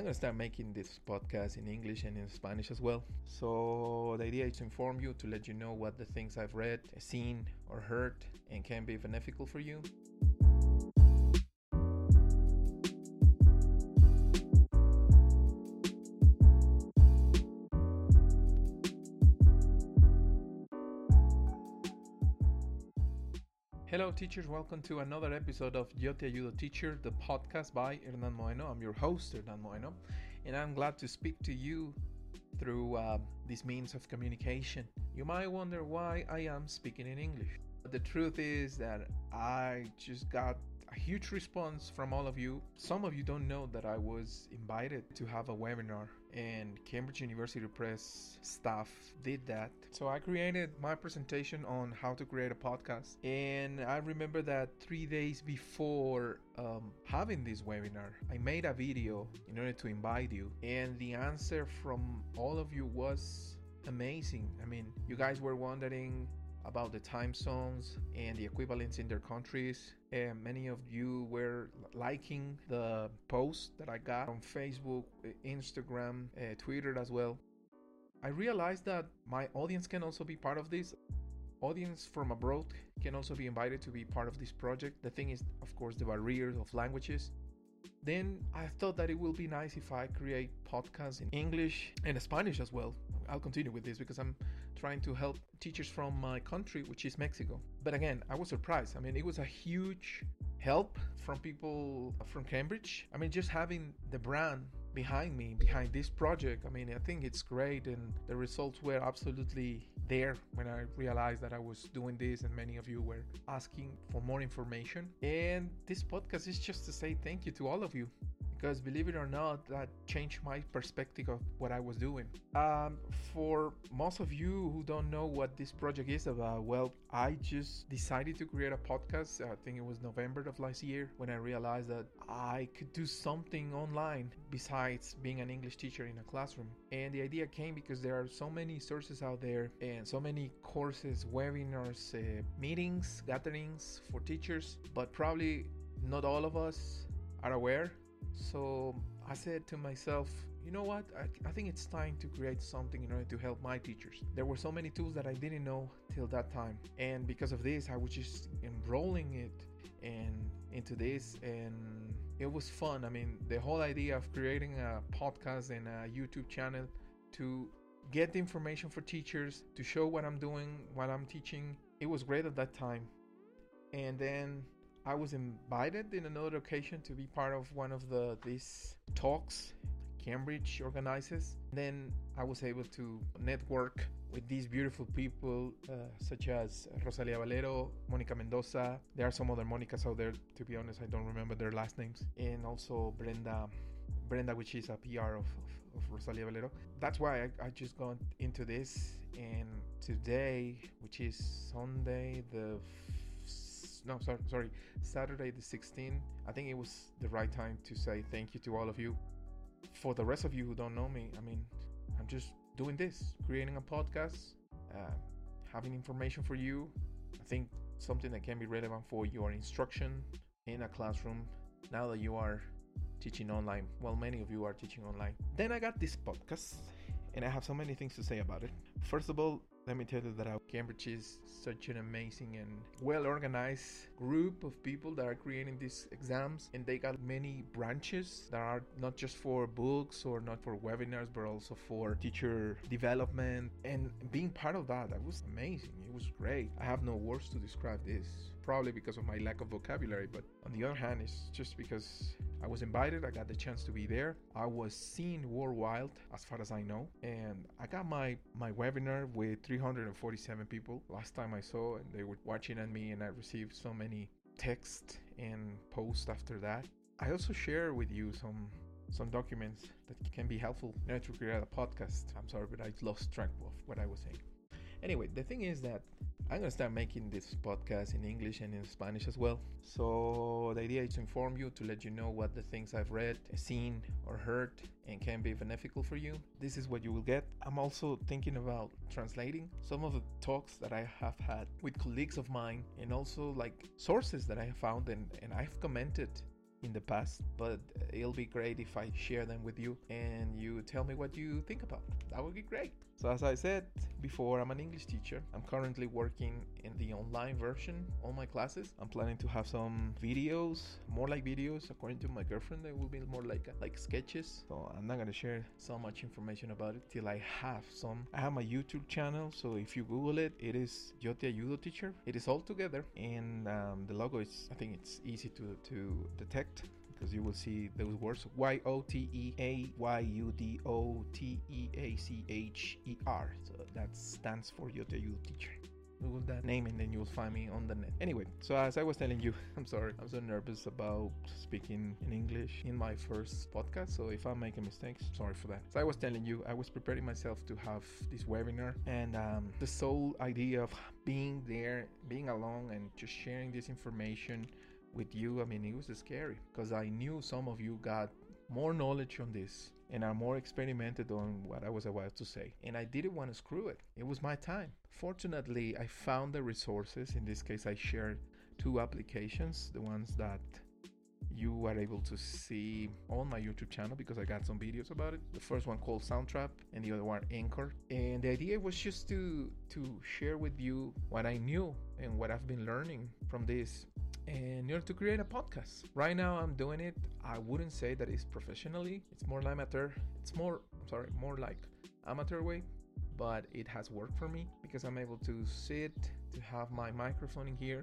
I'm gonna start making this podcast in English and in Spanish as well. So the idea is to inform you, to let you know what the things I've read, seen, or heard, and can be beneficial for you. Hello, teachers. Welcome to another episode of Yo Te Ayudo Teacher, the podcast by Hernan Moeno. I'm your host, Hernan Moeno, and I'm glad to speak to you through uh, these means of communication. You might wonder why I am speaking in English. But the truth is that I just got huge response from all of you. Some of you don't know that I was invited to have a webinar and Cambridge University Press staff did that. So I created my presentation on how to create a podcast. And I remember that three days before um, having this webinar, I made a video in order to invite you. And the answer from all of you was amazing. I mean, you guys were wondering about the time zones and the equivalents in their countries. And many of you were liking the post that I got on Facebook, Instagram, uh, Twitter as well. I realized that my audience can also be part of this. Audience from abroad can also be invited to be part of this project. The thing is, of course, the barriers of languages. Then I thought that it will be nice if I create podcasts in English and Spanish as well. I'll continue with this because I'm trying to help teachers from my country, which is Mexico. But again, I was surprised. I mean, it was a huge help from people from Cambridge. I mean, just having the brand behind me, behind this project, I mean, I think it's great. And the results were absolutely there when I realized that I was doing this, and many of you were asking for more information. And this podcast is just to say thank you to all of you because believe it or not, that changed my perspective of what I was doing. Um, for most of you who don't know what this project is about, well, I just decided to create a podcast. I think it was November of last year when I realized that I could do something online besides being an English teacher in a classroom. And the idea came because there are so many sources out there and so many courses, webinars, uh, meetings, gatherings for teachers, but probably not all of us are aware so I said to myself, you know what? I, I, think it's time to create something in order to help my teachers. There were so many tools that I didn't know till that time. And because of this, I was just enrolling it and into this and it was fun. I mean, the whole idea of creating a podcast and a YouTube channel to get the information for teachers, to show what I'm doing while I'm teaching, it was great at that time. And then I was invited in another occasion to be part of one of the these talks Cambridge organizes. Then I was able to network with these beautiful people uh, such as Rosalia Valero, Monica Mendoza. There are some other Monicas out there. To be honest, I don't remember their last names. And also Brenda, Brenda, which is a PR of, of, of Rosalia Valero. That's why I, I just got into this. And today, which is Sunday, the no sorry sorry saturday the 16th i think it was the right time to say thank you to all of you. For the rest of you who don't know me i mean i'm just doing this creating a podcast uh, having information for you. I think something that can be relevant for your instruction in a classroom now that you are teaching online. Well many of you are teaching online. Then i got this podcast and i have so many things to say about it. First of all let me tell you that Cambridge is such an amazing and well organized group of people that are creating these exams, and they got many branches that are not just for books or not for webinars, but also for teacher development. And being part of that, that was amazing. Was great. I have no words to describe this, probably because of my lack of vocabulary, but on the other hand, it's just because I was invited, I got the chance to be there. I was seen worldwide, as far as I know, and I got my my webinar with 347 people last time I saw, and they were watching at me, and I received so many texts and posts after that. I also share with you some some documents that can be helpful order to create a podcast. I'm sorry, but I lost track of what I was saying. Anyway, the thing is that I'm gonna start making this podcast in English and in Spanish as well. So the idea is to inform you, to let you know what the things I've read, seen, or heard, and can be beneficial for you. This is what you will get. I'm also thinking about translating some of the talks that I have had with colleagues of mine, and also like sources that I have found and, and I've commented in the past, but it'll be great if I share them with you and you tell me what you think about. That would be great. So, as I said before, I'm an English teacher. I'm currently working in the online version of my classes. I'm planning to have some videos, more like videos. According to my girlfriend, they will be more like like sketches. So I'm not gonna share so much information about it till I have some. I have my YouTube channel, so if you Google it, it is Yo Te Ayudo Teacher. It is all together, and um, the logo is. I think it's easy to to detect because you will see those words Y O T E A Y U D O T E A C H E R. So that stands for Yo Te Ayudo Teacher. Google that name and then you'll find me on the net. Anyway, so as I was telling you, I'm sorry, I'm so nervous about speaking in English in my first podcast. So if I'm making mistakes, sorry for that. So I was telling you, I was preparing myself to have this webinar, and um, the sole idea of being there, being alone, and just sharing this information with you, I mean, it was scary because I knew some of you got more knowledge on this and are more experimented on what I was about to say. And I didn't want to screw it. It was my time. Fortunately, I found the resources. In this case, I shared two applications, the ones that you are able to see on my YouTube channel because I got some videos about it. The first one called Soundtrap and the other one Anchor. And the idea was just to to share with you what I knew and what I've been learning from this in order to create a podcast. Right now, I'm doing it. I wouldn't say that it's professionally. It's more amateur. It's more, sorry, more like amateur way, but it has worked for me because I'm able to sit, to have my microphone in here,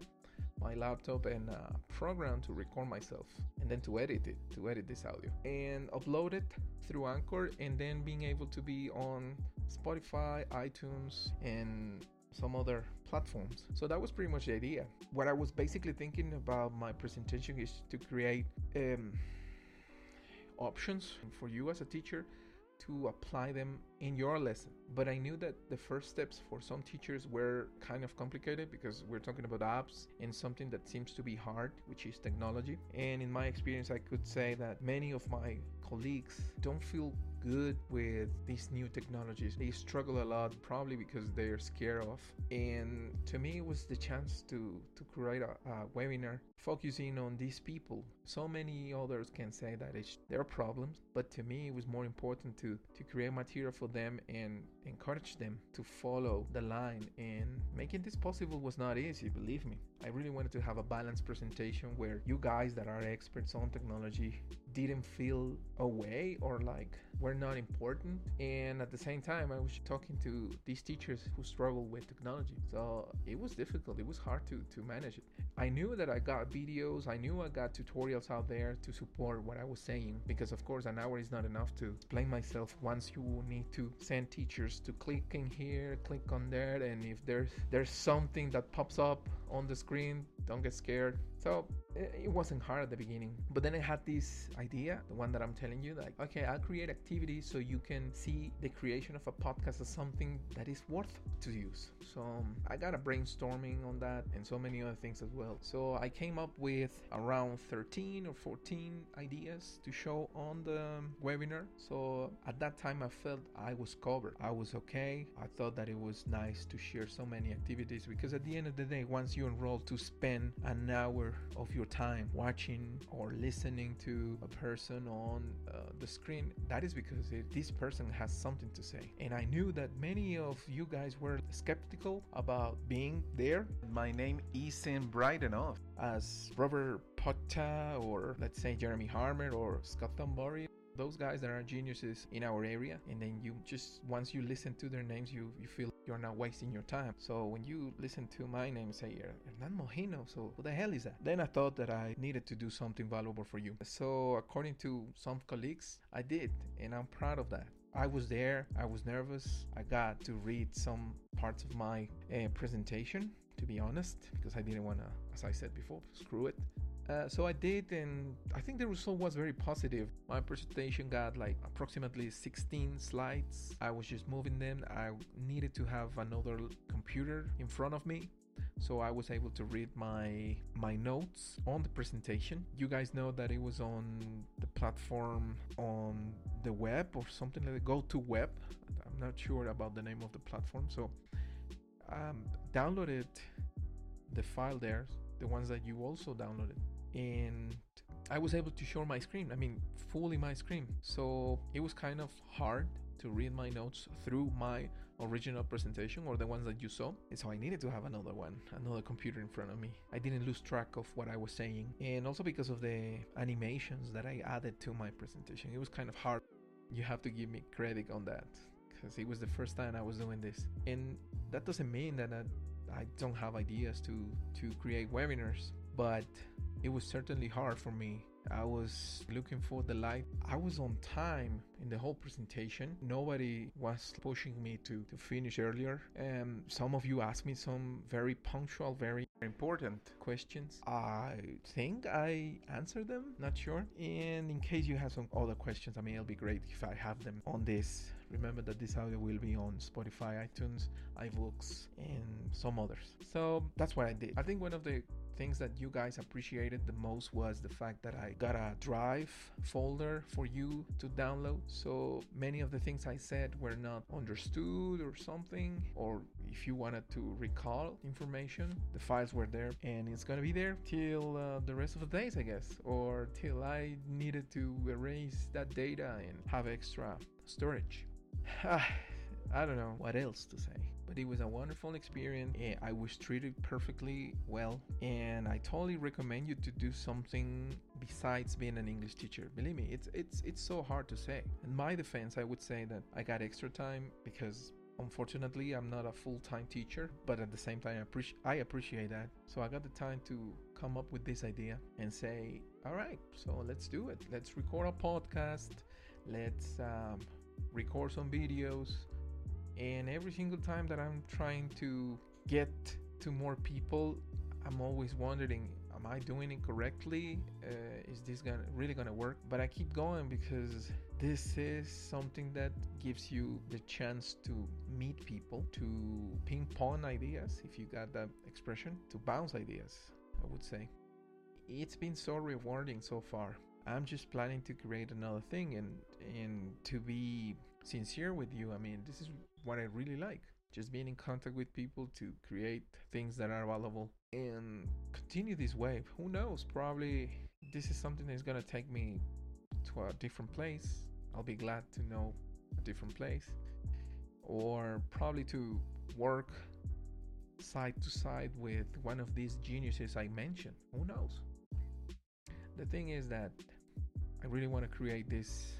my laptop, and a program to record myself, and then to edit it, to edit this audio, and upload it through Anchor, and then being able to be on Spotify, iTunes, and some other platforms. So that was pretty much the idea. What I was basically thinking about my presentation is to create um, options for you as a teacher to apply them in your lesson. But I knew that the first steps for some teachers were kind of complicated because we're talking about apps and something that seems to be hard, which is technology. And in my experience, I could say that many of my colleagues don't feel good with these new technologies. They struggle a lot, probably because they're scared of. And to me, it was the chance to to create a, a webinar focusing on these people. So many others can say that it's their problems, but to me, it was more important to to create material for them and encourage them to follow the line. And making this possible was not easy, believe me. I really wanted to have a balanced presentation where you guys that are experts on technology didn't feel away or like we're not important. And at the same time, I was talking to these teachers who struggle with technology. So it was difficult. It was hard to, to manage it. I knew that I got videos, I knew I got tutorials out there to support what I was saying because, of course, an hour is not enough to explain myself. Once you need to send teachers to click in here, click on there, and if there's there's something that pops up on the screen, don't get scared. So it wasn't hard at the beginning but then i had this idea the one that i'm telling you like okay i'll create activities so you can see the creation of a podcast as something that is worth to use. So um, i got a brainstorming on that and so many other things as well. So i came up with around 13 or 14 ideas to show on the webinar. So at that time i felt i was covered. I was okay. I thought that it was nice to share so many activities because at the end of the day once you enroll to spend an hour of your time watching or listening to a person on uh, the screen, that is because it, this person has something to say. And I knew that many of you guys were skeptical about being there. My name isn't bright enough as Robert Potta or let's say Jeremy Harmer or Scott Thornbury those guys that are geniuses in our area and then you just once you listen to their names you you feel you're not wasting your time. So when you listen to my name say Hernan Mojino so who the hell is that? Then I thought that I needed to do something valuable for you. So according to some colleagues I did and I'm proud of that. I was there I was nervous I got to read some parts of my uh, presentation to be honest because I didn't want to as I said before screw it uh, so I did, and I think the result was very positive. My presentation got like approximately 16 slides. I was just moving them. I needed to have another computer in front of me so I was able to read my my notes on the presentation. You guys know that it was on the platform on the web or something like that. Go to web. I'm not sure about the name of the platform. So um, downloaded the file there, the ones that you also downloaded and I was able to show my screen. I mean, fully my screen. So it was kind of hard to read my notes through my original presentation or the ones that you saw. And so I needed to have another one, another computer in front of me. I didn't lose track of what I was saying. And also because of the animations that I added to my presentation, it was kind of hard. You have to give me credit on that because it was the first time I was doing this. And that doesn't mean that I, I don't have ideas to, to create webinars, but it was certainly hard for me I was looking for the light. I was on time in the whole presentation. Nobody was pushing me to, to finish earlier. And some of you asked me some very punctual, very important questions. I think I answered them, not sure. And in case you have some other questions, I mean, it'll be great if I have them on this. Remember that this audio will be on Spotify, iTunes, iBooks, and some others. So that's what I did. I think one of the things that you guys appreciated the most was the fact that I got a drive folder for you to download. So many of the things I said were not understood or something, or if you wanted to recall information, the files were there and it's gonna be there till uh, the rest of the days, I guess, or till I needed to erase that data and have extra storage. I don't know what else to say but it was a wonderful experience. I was treated perfectly well, and I totally recommend you to do something besides being an English teacher. Believe me, it's it's it's so hard to say. In my defense, I would say that I got extra time because unfortunately i'm not a full-time teacher but at the same time I, appreci- I appreciate that so i got the time to come up with this idea and say all right so let's do it let's record a podcast let's um, record some videos and every single time that I'm trying to get to more people, I'm always wondering, am I doing it correctly? Uh, is this gonna really gonna work? But I keep going because this is something that gives you the chance to meet people, to ping pong ideas, if you got that expression, to bounce ideas, I would say. It's been so rewarding so far. I'm just planning to create another thing and and to be sincere with you. I mean, this is what I really like. Just being in contact with people to create things that are valuable and continue this wave. Who knows? Probably this is something that's gonna take me to a different place. I'll be glad to know a different place. Or probably to work side to side with one of these geniuses I mentioned. Who knows? The thing is that I really want to create this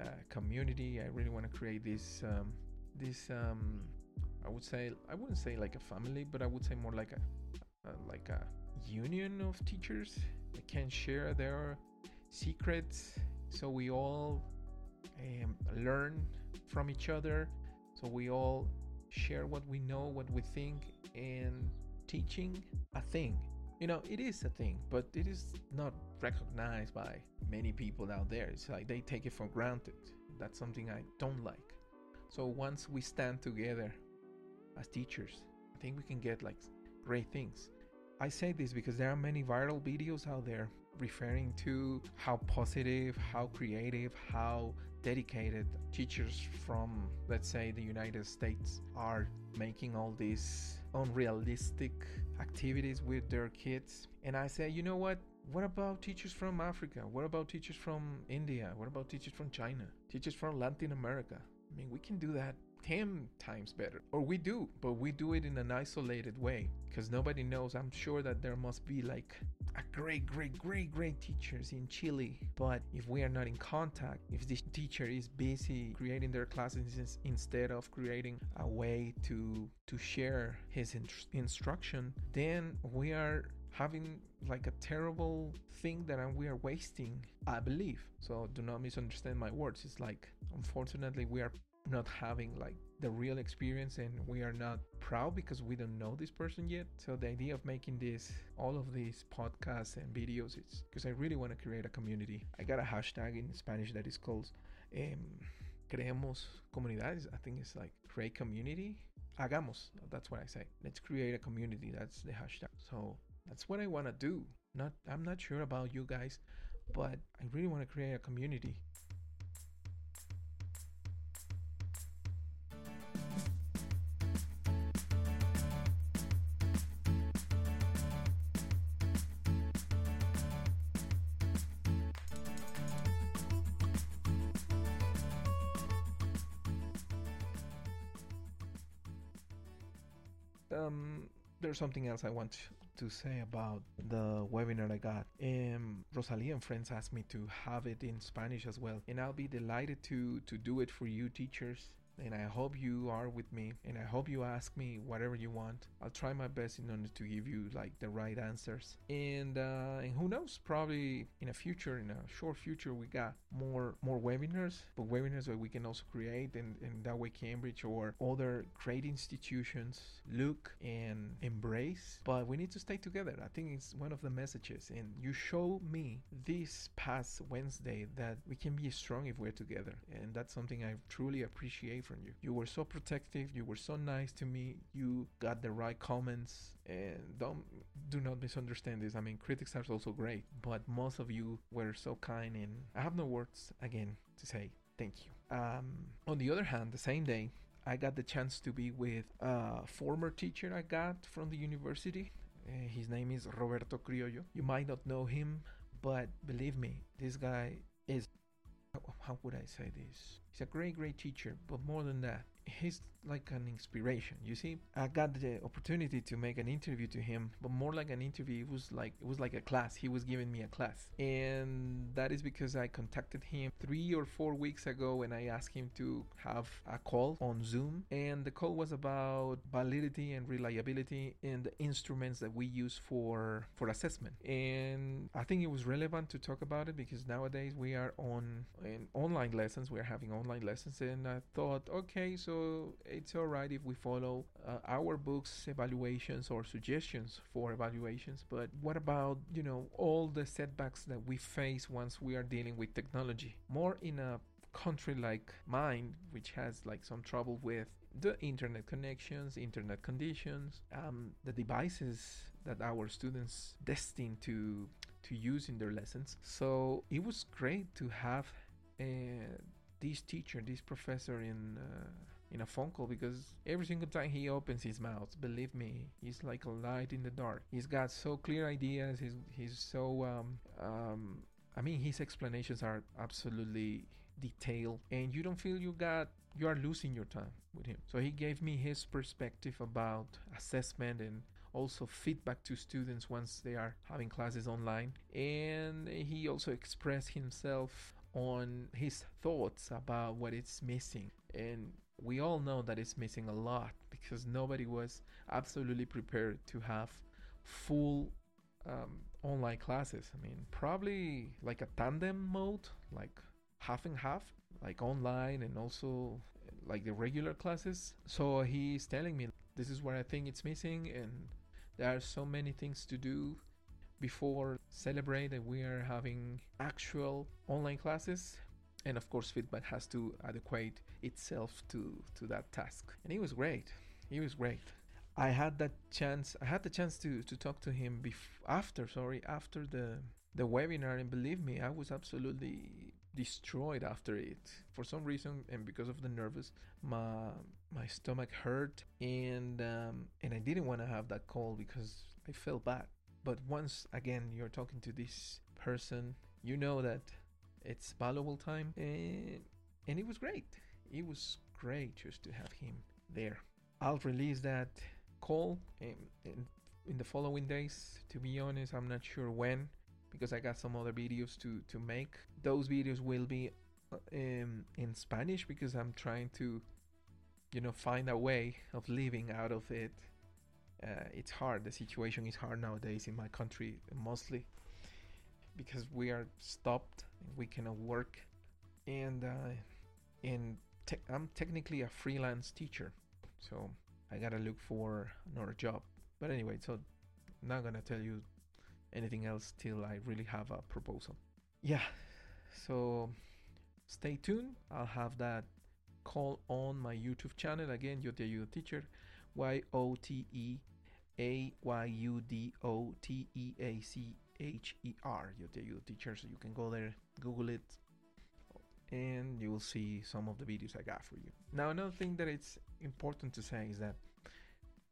uh, community. I really want to create this um, this um, I would say I wouldn't say like a family, but I would say more like a, a like a union of teachers They can share their secrets, so we all um, learn from each other, so we all share what we know, what we think, and teaching a thing. You know, it is a thing, but it is not recognized by many people out there. It's like they take it for granted. That's something I don't like. So once we stand together as teachers, I think we can get like great things. I say this because there are many viral videos out there referring to how positive, how creative, how dedicated teachers from, let's say, the United States are making all these unrealistic activities with their kids. And I say, you know what? What about teachers from Africa? What about teachers from India? What about teachers from China? Teachers from Latin America? I mean, we can do that 10 times better. Or we do, but we do it in an isolated way because nobody knows. I'm sure that there must be like a great, great, great, great teachers in Chile. But if we are not in contact, if this teacher is busy creating their classes instead of creating a way to to share his in- instruction, then we are having like a terrible thing that we are wasting, I believe. So do not misunderstand my words. It's like, unfortunately, we are not having like the real experience and we are not proud because we don't know this person yet. So the idea of making this, all of these podcasts and videos, it's because I really want to create a community. I got a hashtag in Spanish that is called um, Creemos Comunidades. I think it's like create community. Hagamos. That's what I say. Let's create a community. That's the hashtag. So that's what I want to do. Not I'm not sure about you guys, but I really want to create a community there's something else I want to say about the webinar I got. Um, Rosalia and friends asked me to have it in Spanish as well, and I'll be delighted to to do it for you teachers and I hope you are with me and I hope you ask me whatever you want. I'll try my best in order to give you like the right answers. And uh, and who knows, probably in a future, in a short future, we got more more webinars, but webinars that we can also create and, and that way Cambridge or other great institutions look and embrace. But we need to stay together. I think it's one of the messages. And you show me this past Wednesday that we can be strong if we're together. And that's something I truly appreciate from you. You were so protective, you were so nice to me, you got the right comments, and don't do not misunderstand this. I mean, critics are also great, but most of you were so kind, and I have no words again to say thank you. Um, on the other hand, the same day, I got the chance to be with a former teacher I got from the university. Uh, his name is Roberto Criollo. You might not know him, but believe me, this guy is how would I say this? He's a great, great teacher, but more than that, he's like an inspiration. You see, I got the opportunity to make an interview to him, but more like an interview. It was like it was like a class. He was giving me a class, and that is because I contacted him three or four weeks ago, and I asked him to have a call on Zoom, and the call was about validity and reliability in the instruments that we use for for assessment. And I think it was relevant to talk about it because nowadays we are on in online lessons. We are having online lessons, and I thought, okay, so it's all right if we follow uh, our books evaluations or suggestions for evaluations but what about you know all the setbacks that we face once we are dealing with technology? More in a country like mine which has like some trouble with the internet connections internet conditions um, the devices that our students destined to to use in their lessons. So it was great to have uh, this teacher this professor in uh, in a phone call because every single time he opens his mouth, believe me, he's like a light in the dark. He's got so clear ideas. He's he's so um um. I mean, his explanations are absolutely detailed, and you don't feel you got you are losing your time with him. So he gave me his perspective about assessment and also feedback to students once they are having classes online. And he also expressed himself on his thoughts about what is missing. And we all know that it's missing a lot because nobody was absolutely prepared to have full um, online classes. I mean, probably like a tandem mode, like half and half, like online and also like the regular classes. So he's telling me this is where I think it's missing, and there are so many things to do before celebrate that we are having actual online classes and of course feedback has to adequate itself to to that task. And he was great. He was great. I had that chance i had the chance to to talk to him after sorry after the the webinar. And believe me i was absolutely destroyed after it. For some reason and because of the nervous my my stomach hurt. And um, and i didn't want to have that call because i felt bad. But once again you're talking to this person you know that it's valuable time. And and it was great. It was great just to have him there. I'll release that call in, in, in the following days. To be honest i'm not sure when because i got some other videos to to make. Those videos will be uh, in, in spanish because i'm trying to you know find a way of living out of it. Uh, it's hard. The situation is hard nowadays in my country mostly because we are stopped we cannot work and uh, and te- i'm technically a freelance teacher so i gotta look for another job. But anyway so I'm not gonna tell you anything else till i really have a proposal. Yeah so stay tuned. I'll have that call on my youtube channel. Again yo te teacher. Y-o-t-e a-y-u-d-o-t-e-a-c H E R, Yo Te Ayudo Teacher. So you can go there, Google it, and you will see some of the videos I got for you. Now, another thing that it's important to say is that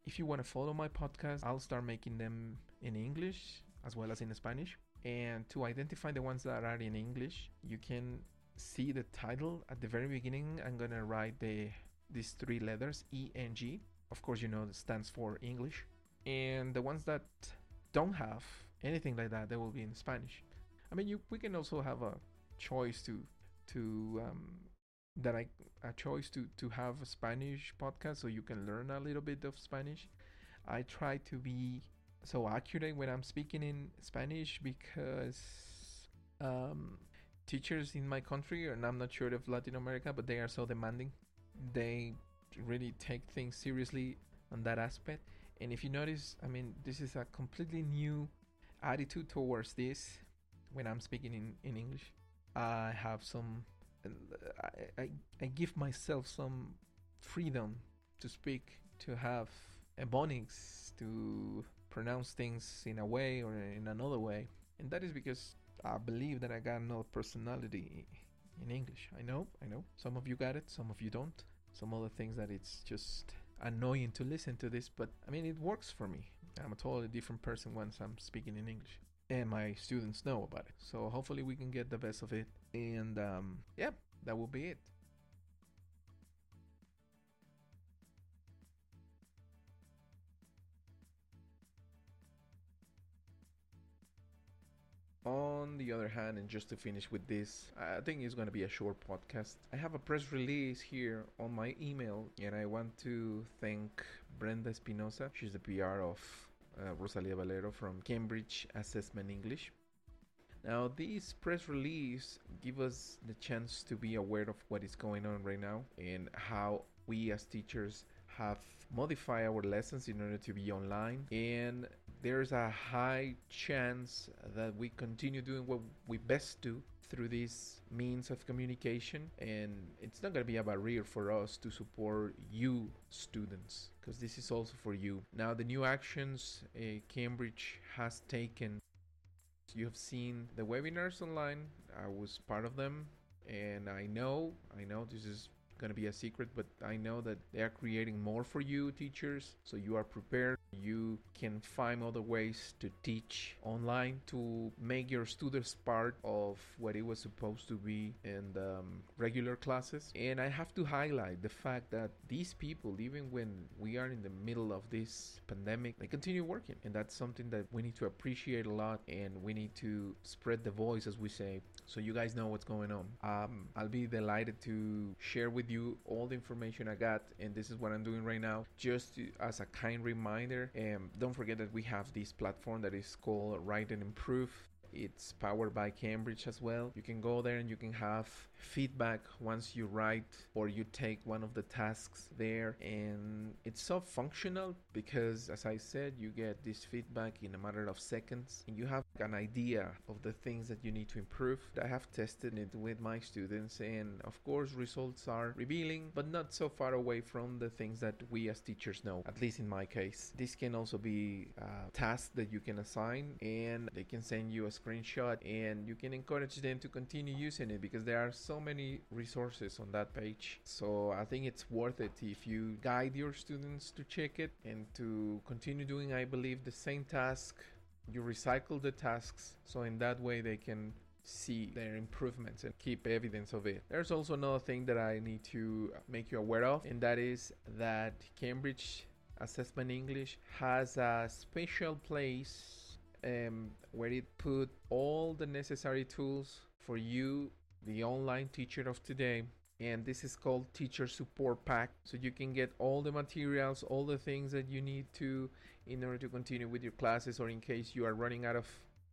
if you want to follow my podcast, I'll start making them in English as well as in Spanish. And to identify the ones that are in English, you can see the title at the very beginning. I'm gonna write the these three letters E N G, of course, you know, it stands for English. And the ones that don't have anything like that, they will be in Spanish. I mean, you we can also have a choice to to um, that I a choice to to have a Spanish podcast so you can learn a little bit of Spanish. I try to be so accurate when I'm speaking in Spanish because um, teachers in my country, and I'm not sure of Latin America, but they are so demanding. They really take things seriously on that aspect. And if you notice, I mean, this is a completely new attitude towards this when I'm speaking in, in English. I have some, I, I, I give myself some freedom to speak, to have ebonics, to pronounce things in a way or in another way. And that is because I believe that I got no personality in English. I know, I know. Some of you got it, some of you don't. Some other things that it's just annoying to listen to this, but I mean, it works for me. I'm a totally different person once I'm speaking in English. And my students know about it. So hopefully we can get the best of it. And um, yeah, that will be it. The other hand, and just to finish with this, I think it's going to be a short podcast. I have a press release here on my email, and I want to thank Brenda Espinosa. She's the PR of uh, Rosalia Valero from Cambridge Assessment English. Now, this press release give us the chance to be aware of what is going on right now and how we as teachers have modified our lessons in order to be online and there's a high chance that we continue doing what we best do through these means of communication and it's not going to be a barrier for us to support you students because this is also for you. Now the new actions uh, cambridge has taken you have seen the webinars online. I was part of them and i know i know this is going to be a secret but i know that they are creating more for you teachers so you are prepared you can find other ways to teach online to make your students part of what it was supposed to be in the um, regular classes. And I have to highlight the fact that these people, even when we are in the middle of this pandemic, they continue working. And that's something that we need to appreciate a lot and we need to spread the voice, as we say, so you guys know what's going on. Um, I'll be delighted to share with you all the information I got. And this is what I'm doing right now, just to, as a kind reminder and um, don't forget that we have this platform that is called Write and Improve. It's powered by Cambridge as well. You can go there and you can have feedback once you write or you take one of the tasks there. And it's so functional because as i said you get this feedback in a matter of seconds and you have an idea of the things that you need to improve. I have tested it with my students and of course results are revealing but not so far away from the things that we as teachers know at least in my case. This can also be a task that you can assign and they can send you a screenshot and you can encourage them to continue using it because there are so many resources on that page. So I think it's worth it if you guide your students to check it and to continue doing, I believe, the same task. You recycle the tasks so in that way they can see their improvements and keep evidence of it. There's also another thing that I need to make you aware of, and that is that Cambridge Assessment English has a special place um, where it put all the necessary tools for you the online teacher of today and this is called teacher support pack. So you can get all the materials all the things that you need to in order to continue with your classes or in case you are running out of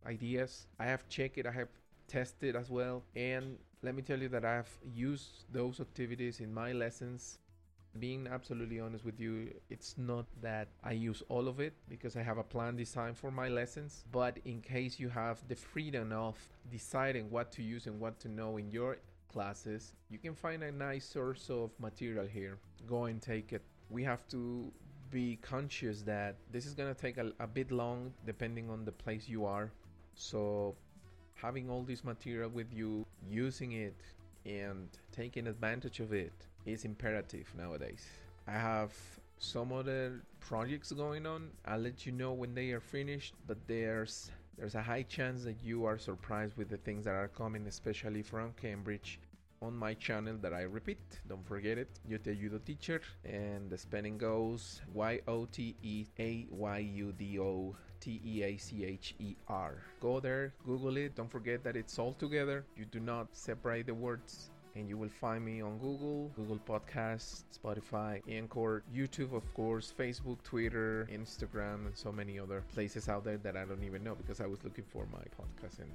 ideas. I have checked it i have tested as well and let me tell you that i have used those activities in my lessons being absolutely honest with you, it's not that I use all of it because I have a plan designed for my lessons. But in case you have the freedom of deciding what to use and what to know in your classes, you can find a nice source of material here. Go and take it. We have to be conscious that this is going to take a, a bit long depending on the place you are. So, having all this material with you, using it, and taking advantage of it is imperative nowadays. I have some other projects going on. I'll let you know when they are finished, but there's there's a high chance that you are surprised with the things that are coming, especially from Cambridge. on my channel that I repeat. Don't forget it. Yo te ayudo teacher. And the spelling goes Y O T E A Y U D O T E A C H E R. Go there, Google it. Don't forget that it's all together. You do not separate the words and you will find me on Google, Google Podcasts, Spotify, Anchor, YouTube, of course, Facebook, Twitter, Instagram, and so many other places out there that I don't even know because I was looking for my podcast and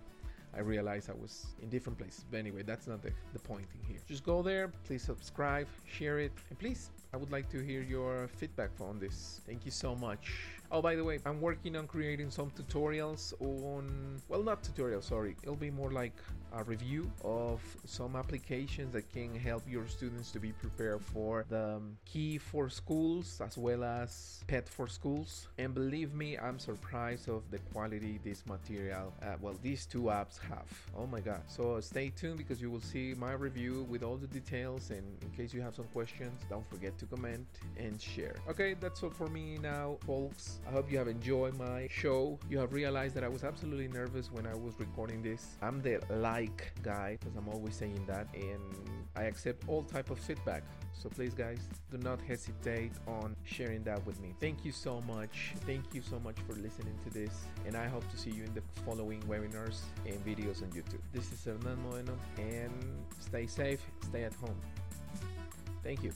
I realized I was in different places. But anyway, that's not the, the point in here. Just go there, please subscribe, share it, and please, I would like to hear your feedback on this. Thank you so much. Oh, by the way, I'm working on creating some tutorials on, well, not tutorials, sorry. It'll be more like a review of some applications that can help your students to be prepared for the um, key for schools as well as pet for schools. And believe me, I'm surprised of the quality this material, uh, well, these two apps have. Oh my God. So stay tuned because you will see my review with all the details. And in case you have some questions, don't forget to comment and share. Okay, that's all for me now, folks. I hope you have enjoyed my show. You have realized that I was absolutely nervous when I was recording this. I'm the like guy because I'm always saying that and I accept all type of feedback. So please guys, do not hesitate on sharing that with me. Thank you so much. Thank you so much for listening to this and I hope to see you in the following webinars and videos on YouTube. This is Hernan Moeno and stay safe, stay at home. Thank you.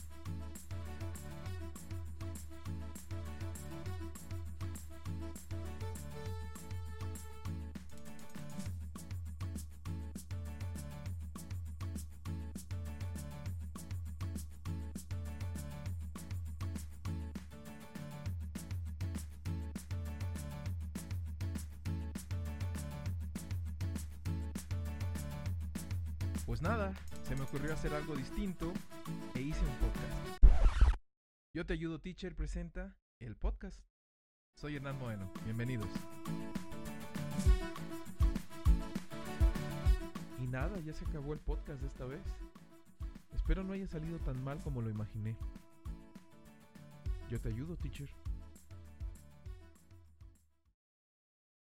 Pues nada, se me ocurrió hacer algo distinto e hice un podcast. Yo te ayudo, teacher presenta el podcast. Soy Hernán Moeno, bienvenidos. Y nada, ya se acabó el podcast esta vez. Espero no haya salido tan mal como lo imaginé. Yo te ayudo, teacher.